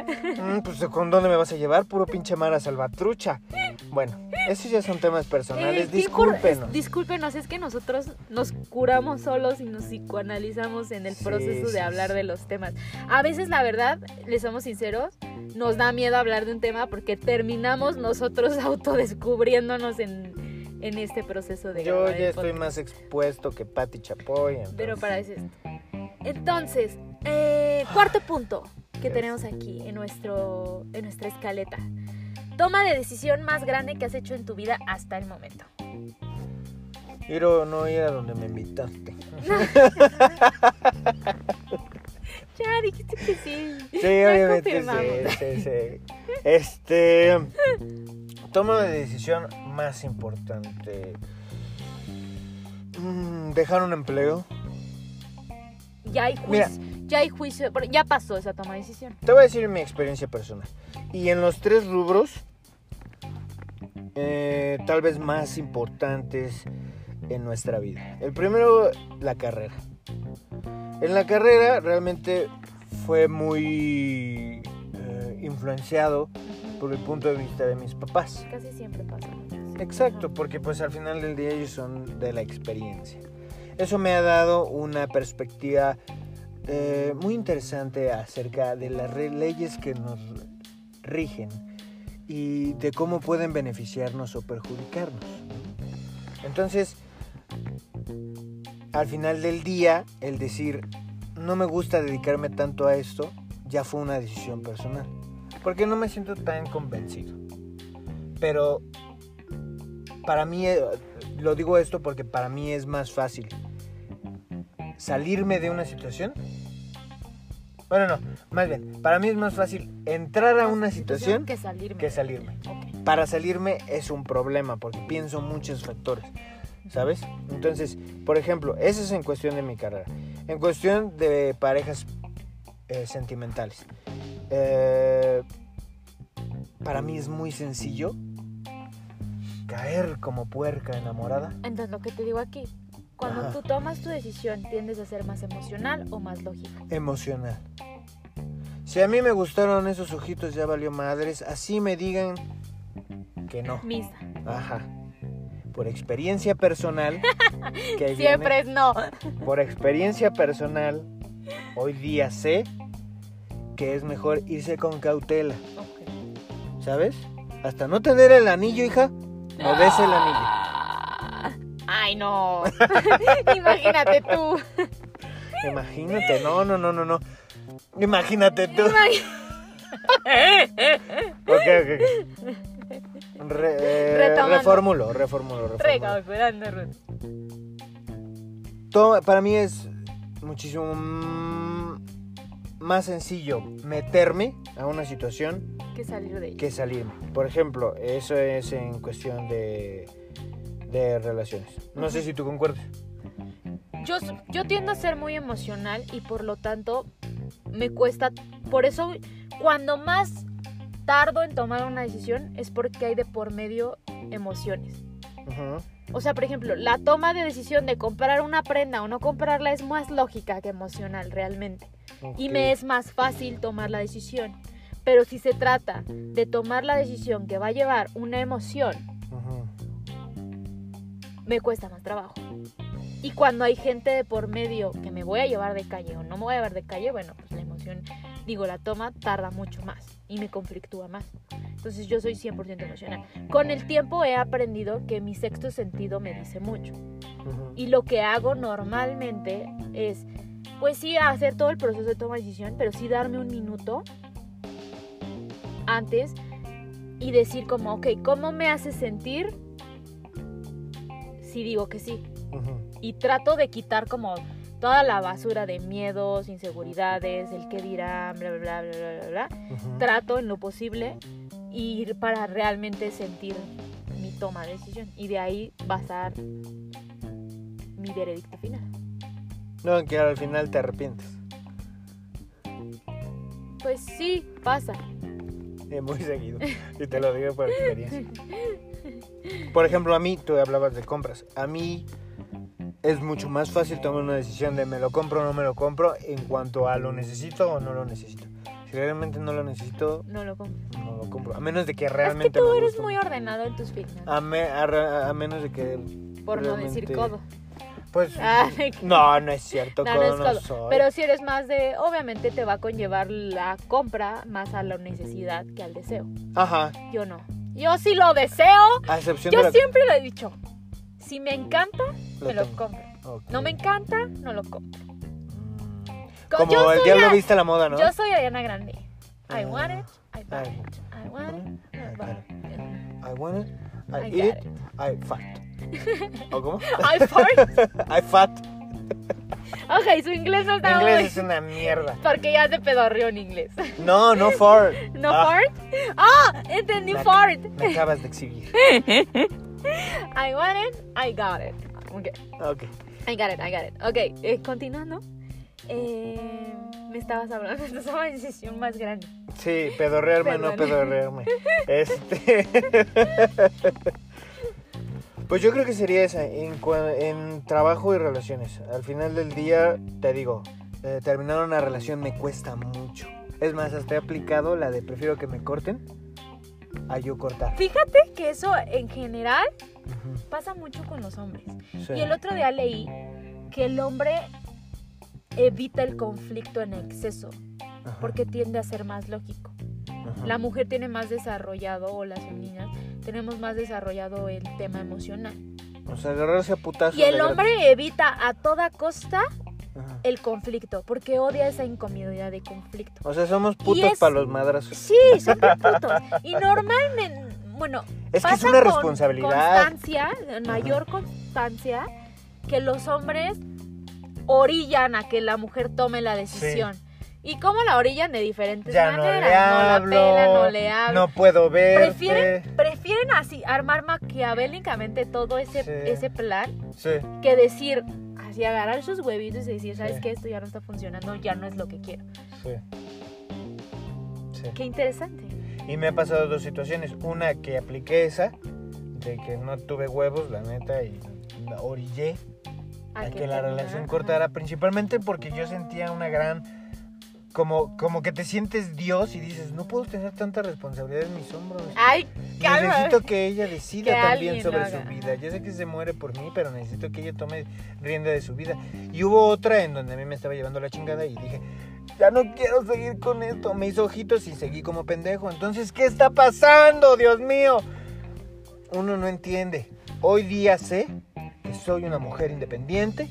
Mm, pues ¿con dónde me vas a llevar? Puro pinche Mara Salvatrucha. Bueno, esos ya son temas personales. Eh, Discúlpenos. es- discúlpenos, es que nosotros nos curamos solos y nos psicoanalizamos en el Sí, proceso de hablar de los temas. A veces, la verdad, les somos sinceros, nos da miedo hablar de un tema porque terminamos nosotros *laughs* autodescubriéndonos en, en este proceso de Yo ya estoy más expuesto que Patti Chapoy. entonces- Pero para eso. Entonces, eh, cuarto punto que tenemos aquí en, nuestro, en nuestra escaleta. Toma de decisión más grande que has hecho en tu vida hasta el momento. Ir o no ir a donde me invitaste. *laughs* *laughs* Ya dijiste que sí. Sí, Ya obviamente sí, sí, sí. Este. Toma de decisión más importante. Mm, Dejar un empleo. ya hay Mira. juicio, ya hay juicio, ya pasó esa toma de decisión. Te voy a decir mi experiencia personal. Y en los tres rubros, eh, tal vez más importantes en nuestra vida. El primero, la carrera. En la carrera realmente fue muy eh, influenciado por el punto de vista de mis papás. Casi siempre pasa. Exacto, porque pues al final del día ellos son de la experiencia. Eso me ha dado una perspectiva eh, muy interesante acerca de las leyes que nos rigen y de cómo pueden beneficiarnos o perjudicarnos. Entonces, al final del día, el decir, no me gusta dedicarme tanto a esto, ya fue una decisión personal. Porque no me siento tan convencido. Pero para mí, eh, lo digo esto porque para mí es más fácil salirme de una situación. Bueno, no, más bien, para mí es más fácil entrar a una situación que salirme. que salirme. Ok. Para salirme es un problema porque pienso muchos factores, ¿sabes? Entonces, por ejemplo, eso es en cuestión de mi carrera. En cuestión de parejas eh, sentimentales. Eh, para mí es muy sencillo caer como puerca enamorada. Entonces, lo que te digo aquí, cuando Ajá. tú tomas tu decisión, tiendes a ser más emocional o más lógica. emocional. Si a mí me gustaron esos ojitos, ya valió madres. Así me digan que no. Misa. Ajá. Por experiencia personal. *laughs* que Siempre es no. por experiencia personal, hoy día sé que es mejor irse con cautela. ¿Sabes? Hasta no tener el anillo, hija, no des el anillo. Ay, no. *laughs* Imagínate tú. Imagínate, no, no, no, no, no. Imagínate tú. *laughs* Ok, ok, ok. Re- eh, reformulo, reformulo, reformulo. Recalculando, Ruth. Todo- para mí es muchísimo más sencillo meterme a una situación Que salir de ella. que salirme. Por ejemplo, eso es en cuestión de, de relaciones. No sé si tú concuerdas. Yo, yo tiendo a ser muy emocional y por lo tanto me cuesta. Por eso, cuando más tardo en tomar una decisión es porque hay de por medio emociones. Ujú. O sea, por ejemplo, la toma de decisión de comprar una prenda o no comprarla es más lógica que emocional realmente. Y Ok. me es más fácil tomar la decisión. Pero si se trata de tomar la decisión que va a llevar una emoción, Ujú. me cuesta más trabajo. Y cuando hay gente de por medio que me voy a llevar de calle o no me voy a llevar de calle, bueno, pues la emoción, digo, la toma tarda mucho más y me conflictúa más. Entonces yo soy 100% emocional. Con el tiempo he aprendido que mi sexto sentido me dice mucho. Y lo que hago normalmente es, pues sí, hacer todo el proceso de toma de decisión, pero sí darme un minuto antes y decir como, ok, ¿cómo me hace sentir si digo que sí? Y trato de quitar como toda la basura de miedos, inseguridades, el qué dirán, bla, bla, bla, bla, bla, bla. Ujú. Trato en lo posible ir para realmente sentir mi toma de decisión. Y de ahí basar mi veredicto final. No, que al final te arrepientes. Pues sí, pasa. Eh, muy seguido. *laughs* Y te lo digo por experiencia. Por ejemplo, a mí, tú hablabas de compras. A mí es mucho más fácil tomar una decisión de me lo compro o no me lo compro en cuanto a lo necesito o no lo necesito. Si realmente no lo necesito, No lo compro. no lo compro. A menos de que Es que realmente tú me eres guste. muy ordenado en tus finanzas. A, me- a re- a menos de que... por no decir realmente- codo. Pues... *laughs* Ay, No, no es cierto, No, no codo es no codo. soy. Pero si eres más de, obviamente te va a conllevar la compra más a la necesidad que al deseo. Ajá, Yo no. Yo sí lo deseo. a excepción Yo de la... siempre lo he dicho. Si me encanta, Lo me lo tengo. compro. No me encanta, no lo compro. Mm. Co- Como yo el soy diablo a- viste la moda, ¿no? Yo soy Ariana Grande. I Ah. want it, I buy it. I want it, I buy it. I want it, I, I eat it, I fat. ¿O cómo? *laughs* I fart. *laughs* I fat. Ok, su inglés no Mi está inglés muy... es una mierda. Porque ya se pedorrió en inglés. No, no fart. *laughs* ¿No Ah, fart? ¡Ah! Entendí Me- fart. Me acabas de exhibir. I want it, I got it. Ok. Ok. I got it, I got it. Ok, eh, continuando. eh, me estabas hablando de esa decisión más grande. Sí, pedorrearme, no Perdón. pedorrearme. *laughs* Este. Pues yo creo que sería esa, en, en trabajo y relaciones. Al final del día, te digo, eh, terminar una relación me cuesta mucho. Es más, hasta he aplicado la de prefiero que me corten a yo cortar. Fíjate que eso en general pasa mucho con los hombres. sí. Y el otro día leí que el hombre evita el conflicto en exceso Ajá, porque tiende a ser más lógico. ajá. La mujer tiene más desarrollado, o las femeninas, tenemos más desarrollado el tema emocional. O sea, agarrarse a putazos. Y el hombre evita a toda costa Ajá. el conflicto porque odia esa incomodidad de conflicto. O sea, somos putos es- para los madrazos. Sí, son muy putos. Y normalmente, bueno, Es que es pasa una con responsabilidad. Constancia, en mayor constancia, que los hombres orillan a que la mujer tome la decisión. ¿Y cómo la orillan? De diferentes Ya no maneras. le hablo. no la pelan, no le hablan. No puedo verte. prefieren, prefieren así armar maquiavélicamente todo ese, Sí. ese plan Sí. que decir, así agarrar sus huevitos y decir, ¿sabes Sí. qué? Esto ya no está funcionando, ya no es lo que quiero. Sí. Sí. Qué interesante. Y me ha pasado dos situaciones. Una que apliqué esa, de que no tuve huevos, la neta, y la orillé a que la relación cortara, principalmente porque yo sentía una gran... Como, como que te sientes Dios y dices, no puedo tener tanta responsabilidad en mis hombros. Ay, calma. Necesito que ella decida Que también sobre su vida. Yo sé que se muere por mí, pero necesito que ella tome rienda de su vida. Y hubo otra en donde a mí me estaba llevando la chingada y dije, ya no quiero seguir con esto. Me hizo ojitos y seguí como pendejo. Entonces, ¿qué está pasando, Dios mío? Uno no entiende. Hoy día sé que soy una mujer independiente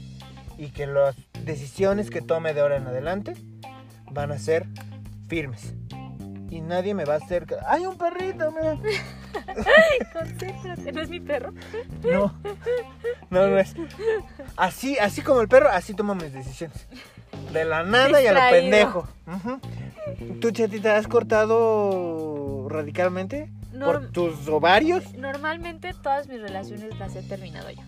y que las decisiones que tome de ahora en adelante van a ser firmes. Y nadie me va a hacer... ¡Ay, un perrito! Mira! *laughs* Concéntrate, ¿no es mi perro? No, no, no es. Así, así como el perro, así tomo mis decisiones. De la nada y a lo pendejo. ¿Tú, chatita, has cortado radicalmente? ¿Por Norm- tus ovarios? Normalmente todas mis relaciones las he terminado yo.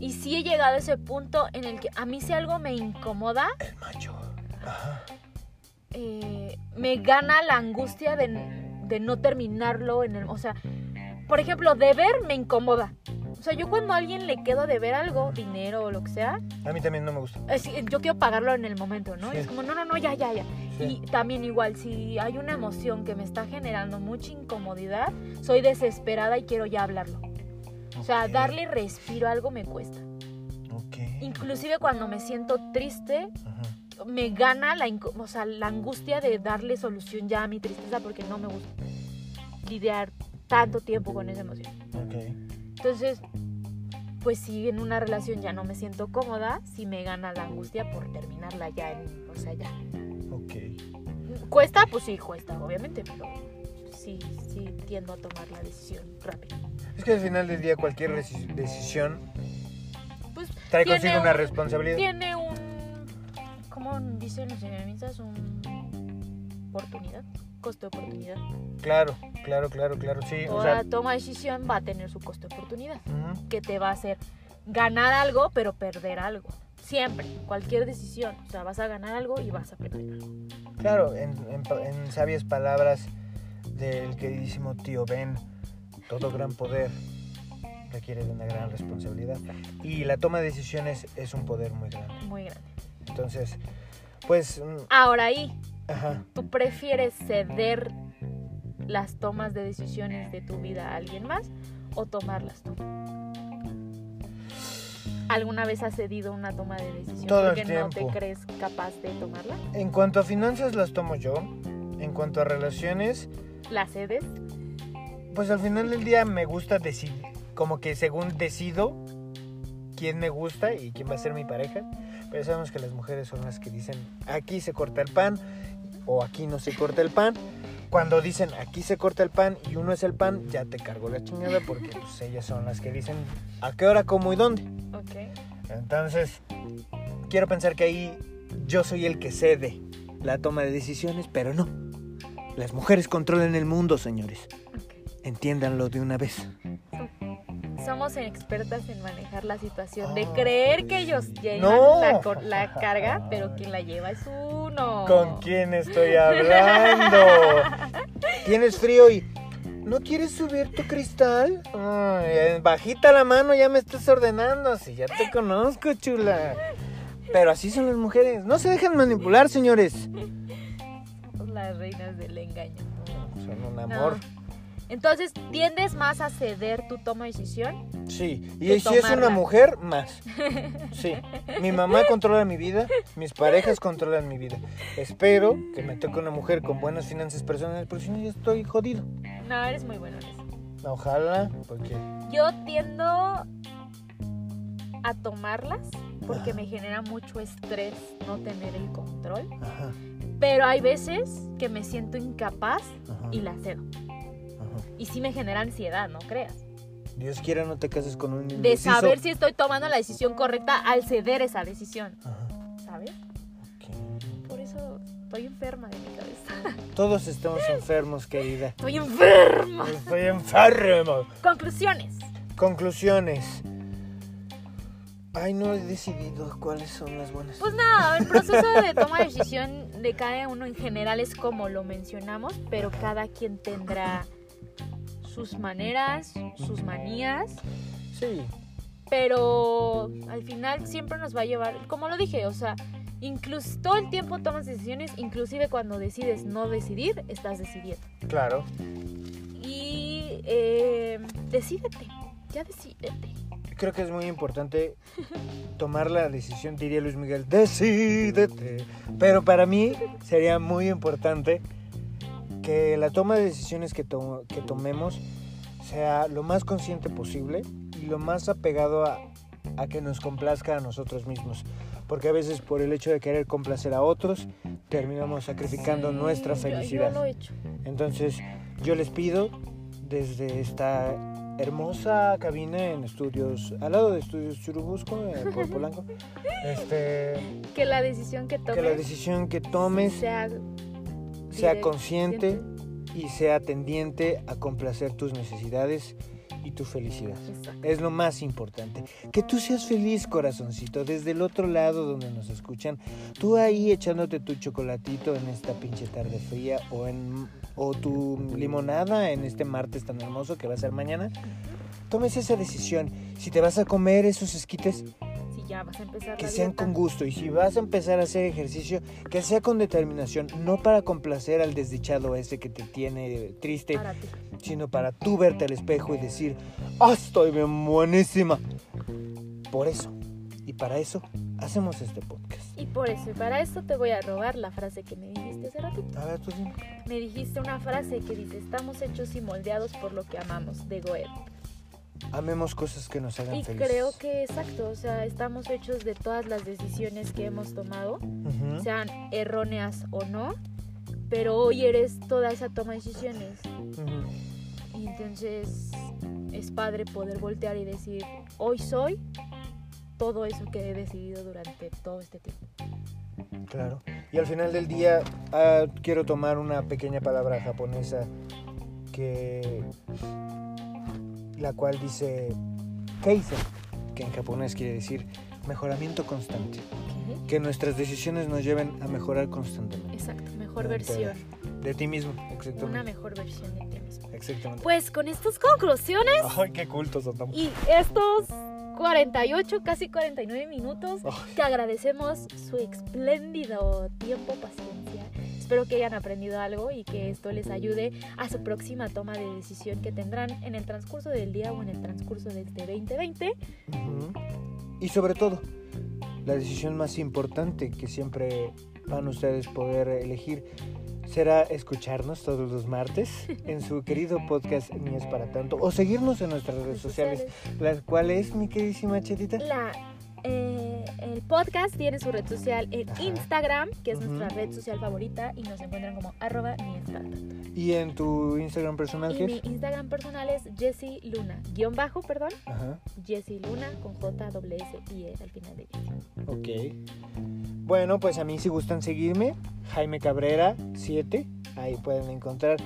Y sí he llegado a ese punto en el que a mí si algo me incomoda, El macho. Ajá. eh, me gana la angustia de, de no terminarlo en el... O sea, por ejemplo, deber me incomoda. O sea, yo cuando a alguien le quedo de ver algo, dinero o lo que sea, A mí también no me gusta. es- yo quiero pagarlo en el momento, ¿no? Sí. Es como, no, no, no, ya, ya, ya. Sí. Y también igual, si hay una emoción que me está generando mucha incomodidad, soy desesperada y quiero ya hablarlo. O sea, darle respiro a algo me cuesta. Ok. Inclusive cuando me siento triste, Ajá. Me gana la, o sea, la angustia de darle solución ya a mi tristeza porque no me gusta lidiar tanto tiempo con esa emoción. Ok. Entonces, pues si en una relación ya no me siento cómoda, sí me gana la angustia por terminarla ya, en- o sea, ya. Ok. Cuesta, pues sí, cuesta, obviamente, pero sí, sí tiendo a tomar la decisión rápido. Es que al final del día cualquier decisión Pues trae consigo una un- responsabilidad. tiene un, ¿cómo dicen los economistas? Un oportunidad, costo de oportunidad. Claro, claro, claro, claro, sí. O Toda sea, toma de decisión va a tener su costo de oportunidad, ujú. que te va a hacer ganar algo, pero perder algo. Siempre, cualquier decisión. O sea, vas a ganar algo y vas a perder algo. Claro, en, en en sabias palabras del queridísimo tío Ben, todo gran poder requiere de una gran responsabilidad. Y la toma de decisiones es un poder muy grande. Muy grande. Entonces, pues, mm, Ahora ahí, ajá, ¿tú prefieres ceder las tomas de decisiones de tu vida a alguien más o tomarlas tú? ¿Alguna vez has cedido una toma de decisión Todo porque no te crees capaz de tomarla? en cuanto a finanzas las tomo yo. En cuanto a relaciones, ¿La cedes? pues al final del día me gusta decidir, como que según decido quién me gusta y quién va a ser mi pareja. Pero sabemos que las mujeres son las que dicen aquí se corta el pan o aquí no se corta el pan. Cuando dicen aquí se corta el pan y uno es el pan, ya te cargo la chingada porque pues, ellas son las que dicen a qué hora, cómo y dónde. Ok. Entonces, quiero pensar que ahí yo soy el que cede la toma de decisiones, pero no. Las mujeres controlan el mundo, señores. Entiéndanlo de una vez. Somos expertas en manejar la situación de Ah. creer que ellos llevan No. la, carga, pero quien la lleva es uno. ¿Con quién estoy hablando? *laughs* ¿Tienes frío y no quieres subir tu cristal? Ay, bajita la mano, ya me estás ordenando. Si ya te conozco, chula. Pero así son las mujeres. No se dejan manipular, señores. Somos las reinas del engaño. Son un No. Entonces, ¿tiendes más a ceder tu toma de decisión? Sí, y si es una mujer, más. *laughs* Sí, mi mamá controla mi vida, mis parejas controlan mi vida. Espero que me toque una mujer con buenas finanzas personales, porque si no ya estoy jodido. No, eres muy bueno en eso. Ojalá, porque... Yo tiendo a tomarlas porque me genera mucho estrés no tener el control. Ajá, Pero hay veces que me siento incapaz ajá, y la cedo. Y sí me genera ansiedad, no creas. Dios quiera no te cases con un De indeciso. saber si estoy tomando la decisión correcta al ceder esa decisión, Ajá, ¿sabes? ok. Por eso estoy enferma de mi cabeza. *laughs* Todos estamos enfermos, querida. Estoy enferma. Estoy enfermo. Conclusiones. Conclusiones. Ay, no he decidido cuáles son las buenas. Pues nada, el proceso de toma de decisión de cada uno en general es como lo mencionamos, pero cada quien tendrá sus maneras, sus manías, Sí, pero al final siempre nos va a llevar, como lo dije, o sea, incluso todo el tiempo tomas decisiones, inclusive cuando decides no decidir, estás decidiendo. claro. Y eh, decídete, ya decídete. Creo que es muy importante *laughs* tomar la decisión, diría Luis Miguel, decídete. Pero para mí sería muy importante que la toma de decisiones que, to- que tomemos sea lo más consciente posible y lo más apegado a, a que nos complazca a nosotros mismos. Porque a veces por el hecho de querer complacer a otros, terminamos sacrificando Sí, nuestra felicidad. Yo, lo he hecho. Entonces, yo les pido desde esta hermosa cabina en estudios, al lado de estudios Churubusco, por *laughs* Polanco, este, Que la decisión que tomes que la decisión que tomes sea, sea consciente y sea tendiente a complacer tus necesidades y tu felicidad. Exacto. Es lo más importante. Que tú seas feliz, corazoncito, desde el otro lado donde nos escuchan. Tú ahí echándote tu chocolatito en esta pinche tarde fría o en o tu limonada en este martes tan hermoso que va a ser mañana. Tomes esa decisión. Si te vas a comer esos esquites, ya vas a empezar que la sean dieta, con gusto. Y si vas a empezar a hacer ejercicio, que sea con determinación. No para complacer al desdichado ese que te tiene triste, para sino para tú verte al espejo y decir, ¡ah, estoy bien buenísima! Por eso, y para eso, hacemos este podcast. Y por eso, y para esto te voy a robar la frase que me dijiste hace ratito. A ver, tú dime. Me dijiste una frase que dice, estamos hechos y moldeados por lo que amamos, de Goethe. Amemos cosas que nos hagan Y felices. creo que exacto, o sea, estamos hechos de todas las decisiones que hemos tomado, sean erróneas o no, pero hoy eres toda esa toma de decisiones. Y entonces es padre poder voltear y decir, hoy soy todo eso que he decidido durante todo este tiempo. Claro. Y al final del día, ah, quiero tomar una pequeña palabra japonesa que. La cual dice Keizen, que en japonés quiere decir mejoramiento constante. Que nuestras decisiones nos lleven a mejorar constantemente. Exacto, mejor versión, De ti mismo, una exactamente. mejor versión de ti mismo. Exactamente. Pues con estas conclusiones Ay, qué cultos son. y estos 48, casi 49 minutos, Ay. te agradecemos su espléndido tiempo, paciencia. Espero que hayan aprendido algo y que esto les ayude a su próxima toma de decisión que tendrán en el transcurso del día o en el transcurso de este 2020. Ujú. Y sobre todo, la decisión más importante que siempre van ustedes poder elegir será escucharnos todos los martes *laughs* en su querido podcast Ni es para tanto o seguirnos en nuestras redes sociales, las cuales, mi queridísima Chetita. La, eh, el podcast tiene su red social en Ajá. Instagram, que es nuestra red social favorita, y nos encuentran como arroba tanto. Y en tu Instagram personal, Y ¿qué mi? Instagram personal es Jessie Luna, guion bajo, perdón, Ajá, Jessie Luna con J, W, S y E al final de Jessie. ok. Bueno, pues a mí si gustan seguirme, Jaime Cabrera 7, ahí pueden encontrar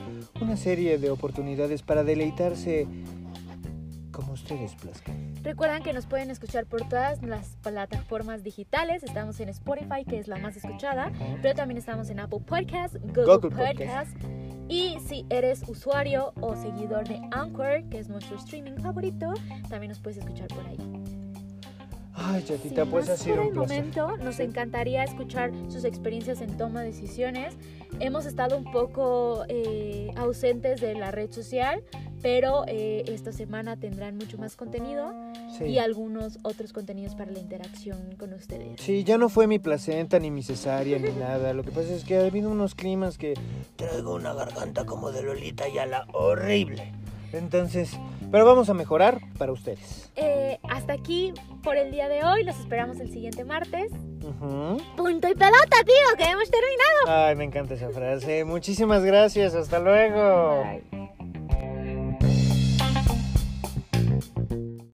una serie de oportunidades para deleitarse como ustedes plazcan. Recuerdan que nos pueden escuchar por todas las plataformas digitales. Estamos en Spotify, que es la más escuchada, pero también estamos en Apple Podcasts, Google, Google Podcasts. Y si eres usuario o seguidor de Anchor, que es nuestro streaming favorito, también nos puedes escuchar por ahí. Ay, chatita, Sin pues ha sido por un el placer. momento, nos Sí. encantaría escuchar sus experiencias en toma de decisiones. Hemos estado un poco eh, ausentes de la red social, pero eh, esta semana tendrán mucho más contenido Sí. y algunos otros contenidos para la interacción con ustedes. Sí, ya no fue mi placenta, ni mi cesárea, ni nada. Lo que pasa es que ha habido unos climas que traigo una garganta como de Lolita Yala horrible. Entonces, pero vamos a mejorar para ustedes. Eh, hasta aquí por el día de hoy. Los esperamos el siguiente martes. Punto y pelota, tío, que hemos terminado. Ay, me encanta esa frase. Muchísimas gracias. Hasta luego. Bye.